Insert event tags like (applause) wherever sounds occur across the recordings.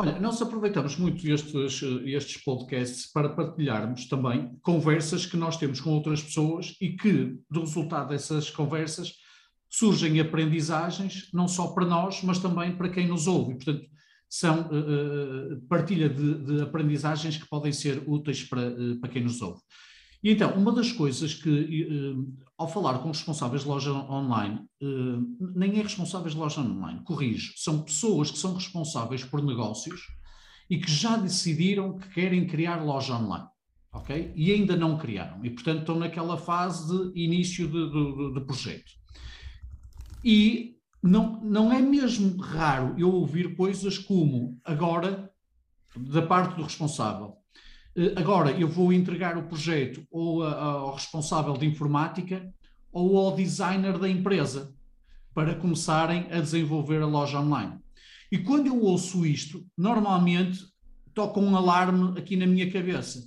Olha, nós aproveitamos muito estes, estes podcasts para partilharmos também conversas que nós temos com outras pessoas e que, do resultado dessas conversas, surgem aprendizagens, não só para nós, mas também para quem nos ouve. Portanto, são uh, partilha de, de, aprendizagens que podem ser úteis para, uh, para quem nos ouve. E então, uma das coisas que, ao falar com responsáveis de loja online, nem é responsáveis de loja online, corrijo, são pessoas que são responsáveis por negócios e que já decidiram que querem criar loja online, ok? E ainda não criaram, e portanto estão naquela fase de início de, de, de projeto. E não, não é mesmo raro eu ouvir coisas como agora, da parte do responsável, eh, agora eu vou entregar o projeto ou a, a, ao responsável de informática ou ao designer da empresa para começarem a desenvolver a loja online. E quando eu ouço isto, normalmente toca um alarme aqui na minha cabeça.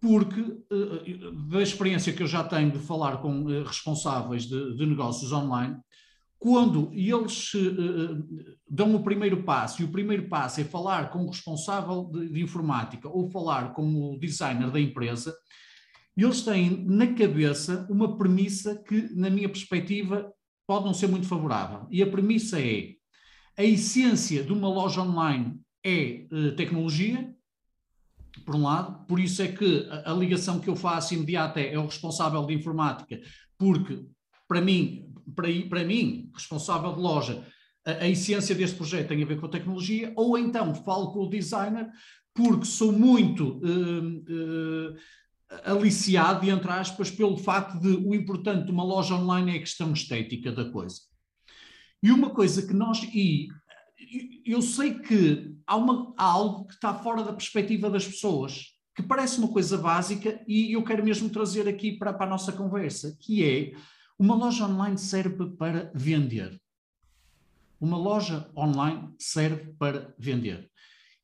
Porque, eh, da experiência que eu já tenho de falar com eh, responsáveis de, de negócios online, quando eles uh, dão o primeiro passo, e o primeiro passo é falar com o responsável de, de, informática ou falar com o designer da empresa, eles têm na cabeça uma premissa que, na minha perspectiva, pode não ser muito favorável. E a premissa é: a essência de uma loja online é uh, tecnologia, por um lado, por isso é que a, a ligação que eu faço imediata é, é o responsável de informática, porque para mim para, para mim, responsável de loja, a, a, essência deste projeto tem a ver com a tecnologia, ou então falo com o designer, porque sou muito uh, uh, aliciado, entre aspas, pelo facto de o importante de uma loja online é a questão estética da coisa. E uma coisa que nós. E eu sei que há, uma, há algo que está fora da perspectiva das pessoas, que parece uma coisa básica, e eu quero mesmo trazer aqui para, para a nossa conversa, que é uma loja online serve para vender. Uma loja online serve para vender.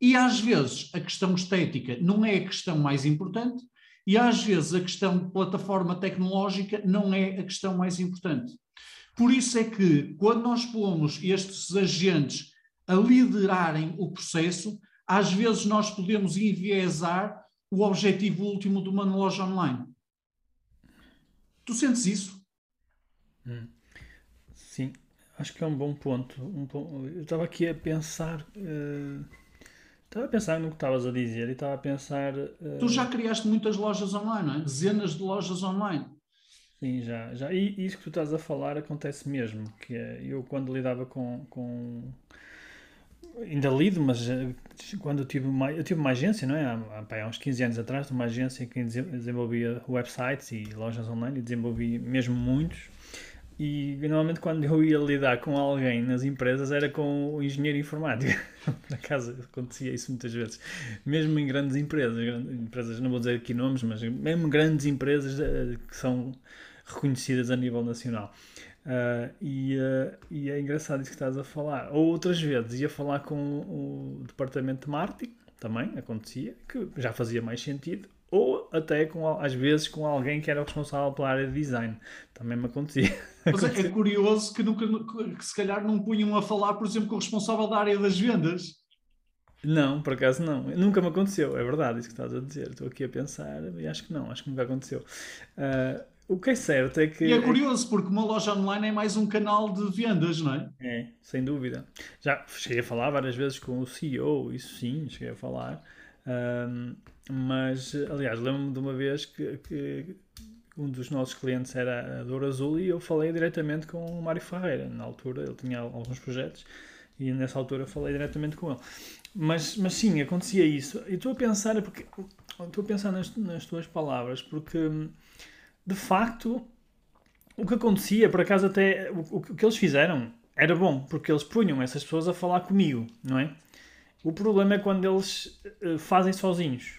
E às vezes a questão estética não é a questão mais importante, e às vezes a questão de plataforma tecnológica não é a questão mais importante. Por isso é que, quando nós pomos estes agentes a liderarem o processo, às vezes nós podemos enviesar o objetivo último de uma loja online. Tu sentes isso? Hum. Sim, acho que é um bom ponto. Um bom... Eu estava aqui a pensar. Uh... Estava a pensar no que estavas a dizer e estava a pensar. Uh... Tu já criaste muitas lojas online, não é? Dezenas de lojas online. Sim, já. já. E isso que tu estás a falar acontece mesmo. Que é, eu, quando lidava com. com... Ainda lido, mas eh, quando eu tive uma, eu tive uma agência, não é? Há, há uns 15 anos atrás, uma agência que desenvolvia websites e lojas online e desenvolvi mesmo muitos. E normalmente quando eu ia lidar com alguém nas empresas era com o engenheiro informático. (laughs) Na casa acontecia isso muitas vezes. Mesmo em grandes empresas, empresas, não vou dizer aqui nomes, mas mesmo grandes empresas uh, que são reconhecidas a nível nacional. Uh, e, uh, e, é engraçado isso que estás a falar. Ou outras vezes ia falar com o departamento de marketing, também acontecia, que já fazia mais sentido ou até com, às vezes com alguém que era responsável pela área de design. Também me acontecia. (laughs) Mas é, é curioso que, nunca, que se calhar não punham a falar, por exemplo, com o responsável da área das vendas. Não, por acaso não. Nunca me aconteceu, é verdade isso que estás a dizer. Estou aqui a pensar e acho que não, acho que nunca aconteceu. Uh, o que é certo é que. E é curioso, porque uma loja online é mais um canal de vendas, não é? É, sem dúvida. Já cheguei a falar várias vezes com o CEO, isso sim, cheguei a falar. Um, mas, aliás, lembro-me de uma vez que, que, um dos nossos clientes era a Dor Azul e eu falei diretamente com o Mário Ferreira. Na altura, ele tinha alguns projetos e nessa altura falei diretamente com ele. Mas, mas sim, acontecia isso. E estou a pensar, porque estou a pensar nas, nas tuas palavras, porque de facto o que acontecia, por acaso até o, o que eles fizeram era bom, porque eles punham essas pessoas a falar comigo, não é? O problema é quando eles uh, fazem sozinhos.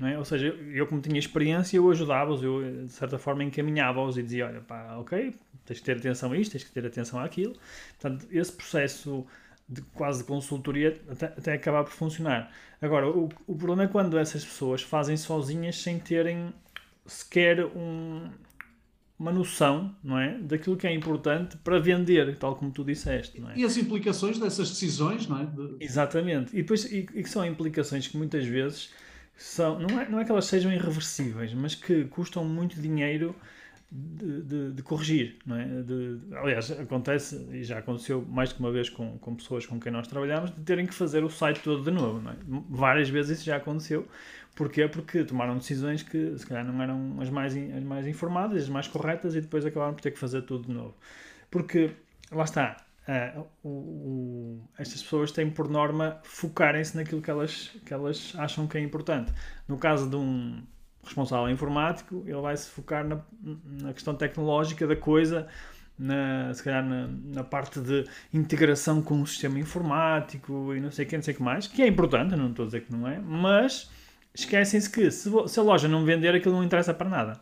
É? Ou seja, eu como tinha experiência, eu ajudava-os, eu de certa forma encaminhava-os e dizia, olha, pá, ok, tens que ter atenção a isto, tens que ter atenção àquilo. Portanto, esse processo de quase de consultoria até, até acabar por funcionar. Agora, o, o problema é quando essas pessoas fazem sozinhas sem terem sequer um, uma noção, não é, daquilo que é importante para vender, tal como tu disseste, não é? E as implicações dessas decisões, não é? De... Exatamente. E depois e, e que são implicações que muitas vezes são, não é, não é que elas sejam irreversíveis, mas que custam muito dinheiro de, de, de corrigir, não é? De, aliás, acontece, e já aconteceu mais de uma vez com, com pessoas com quem nós trabalhamos, de terem que fazer o site todo de novo, não é? Várias vezes isso já aconteceu. Porquê? Porque tomaram decisões que se calhar não eram as mais, as mais informadas, as mais corretas e depois acabaram por ter que fazer tudo de novo. Porque, lá está, uh, o, o, estas pessoas têm por norma focarem-se naquilo que elas, que elas acham que é importante. No caso de um responsável informático, ele vai se focar na, na questão tecnológica da coisa, na, se calhar na, na, parte de integração com o sistema informático e não sei o que, não sei o que mais, que é importante, não estou a dizer que não é, mas esquecem-se que se, se, a loja não vender, aquilo não interessa para nada.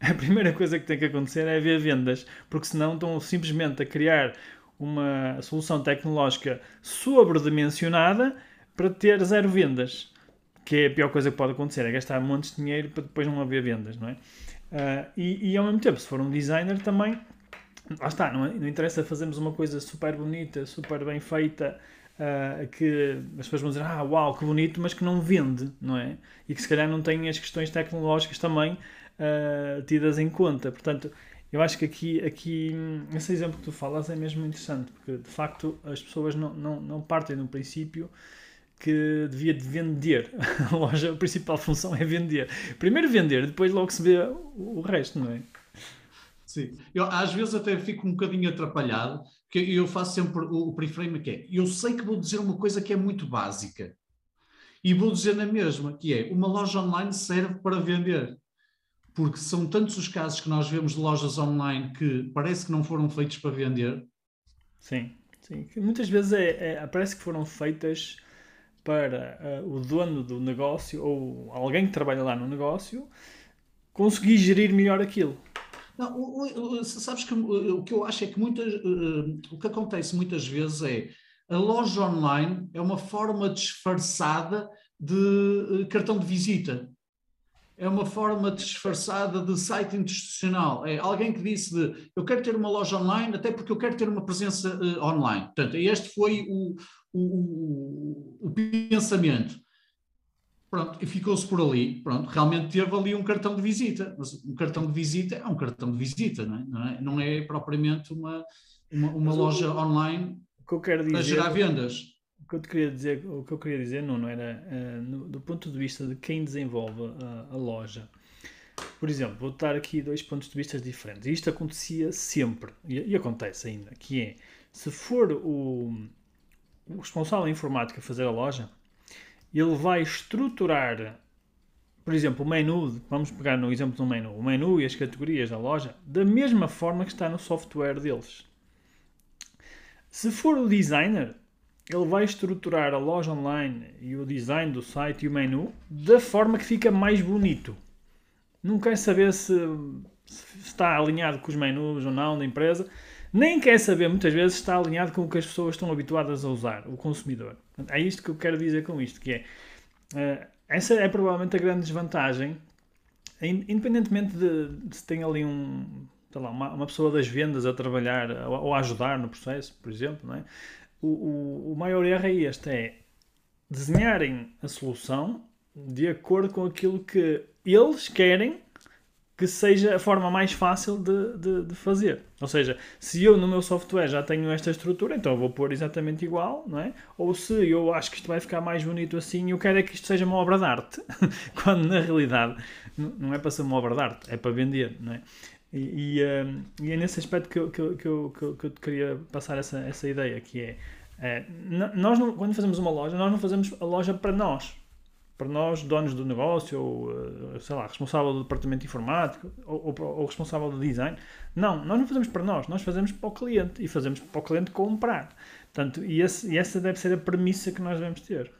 A primeira coisa que tem que acontecer é haver vendas, porque senão estão simplesmente a criar uma solução tecnológica sobredimensionada para ter zero vendas que é a pior coisa que pode acontecer, é gastar montes de dinheiro para depois não haver vendas, não é? Uh, e, e, ao mesmo tempo, se for um designer também, lá está, não, não interessa fazermos uma coisa super bonita, super bem feita, uh, que as pessoas vão dizer, ah, uau, que bonito, mas que não vende, não é? E que se calhar não tem as questões tecnológicas também uh, tidas em conta. Portanto, eu acho que aqui, aqui, esse exemplo que tu falas é mesmo interessante, porque de facto as pessoas não, não, não partem do princípio que devia de vender. (laughs) A loja, a principal função é vender. Primeiro vender, depois logo se vê o resto, não é? Sim. Eu às vezes até fico um bocadinho atrapalhado, porque eu faço sempre o, o preframe que é, eu sei que vou dizer uma coisa que é muito básica. E vou dizer na mesma, que é, uma loja online serve para vender. Porque são tantos os casos que nós vemos de lojas online que parece que não foram feitos para vender. Sim, sim. Muitas vezes é, é parece que foram feitas para uh, o dono do negócio ou alguém que trabalha lá no negócio conseguir gerir melhor aquilo. Não, o, o, sabes que o que eu acho é que muitas, uh, o que acontece muitas vezes é a loja online é uma forma disfarçada de uh, cartão de visita. É uma forma disfarçada de site institucional. É alguém que disse de eu quero ter uma loja online até porque eu quero ter uma presença uh, online. Portanto, este foi o, o, o, o pensamento. Pronto, e ficou-se por ali. Pronto, realmente teve ali um cartão de visita. Mas um cartão de visita é um cartão de visita, não é? Não é, não é propriamente uma, uma, uma loja o, online o que eu quero dizer, para gerar vendas. O que eu queria dizer, o que eu queria dizer, não era uh, no, do ponto de vista de quem desenvolve a, a loja. Por exemplo, vou dar aqui dois pontos de vista diferentes. Isto acontecia sempre, e, e acontece ainda, que é, se for o, o responsável informático a fazer a loja, ele vai estruturar, por exemplo, o menu, vamos pegar no exemplo do menu, o menu e as categorias da loja, da mesma forma que está no software deles. Se for o designer, ele vai estruturar a loja online e o design do site e o menu da forma que fica mais bonito. Não quer saber se, se está alinhado com os menus ou não da empresa nem quer saber, muitas vezes, está alinhado com o que as pessoas estão habituadas a usar, o consumidor. É isto que eu quero dizer com isto, que é, uh, essa é provavelmente a grande desvantagem, independentemente de, de se tem ali um, lá, uma, uma, pessoa das vendas a trabalhar ou, a ajudar no processo, por exemplo, não é? o, o, o maior erro é este, é desenharem a solução de acordo com aquilo que eles querem que seja a forma mais fácil de, de, de, fazer. Ou seja, se eu no meu software já tenho esta estrutura, então vou pôr exatamente igual, não é? Ou se eu acho que isto vai ficar mais bonito assim, eu quero é que isto seja uma obra de arte, (laughs) quando na realidade não é para ser uma obra de arte, é para vender, não é? E, e, um, e é nesse aspecto que eu, que, eu, que, eu, que eu queria passar essa, essa ideia, que é, é nós não, quando fazemos uma loja, nós não fazemos a loja para nós, para nós, donos do negócio, ou, eh, sei lá, responsável do departamento informático, ou, ou, ou, responsável do design. Não, nós não fazemos para nós, nós fazemos para o cliente e fazemos para o cliente comprar. Portanto, e, esse, e essa deve ser a premissa que nós devemos ter.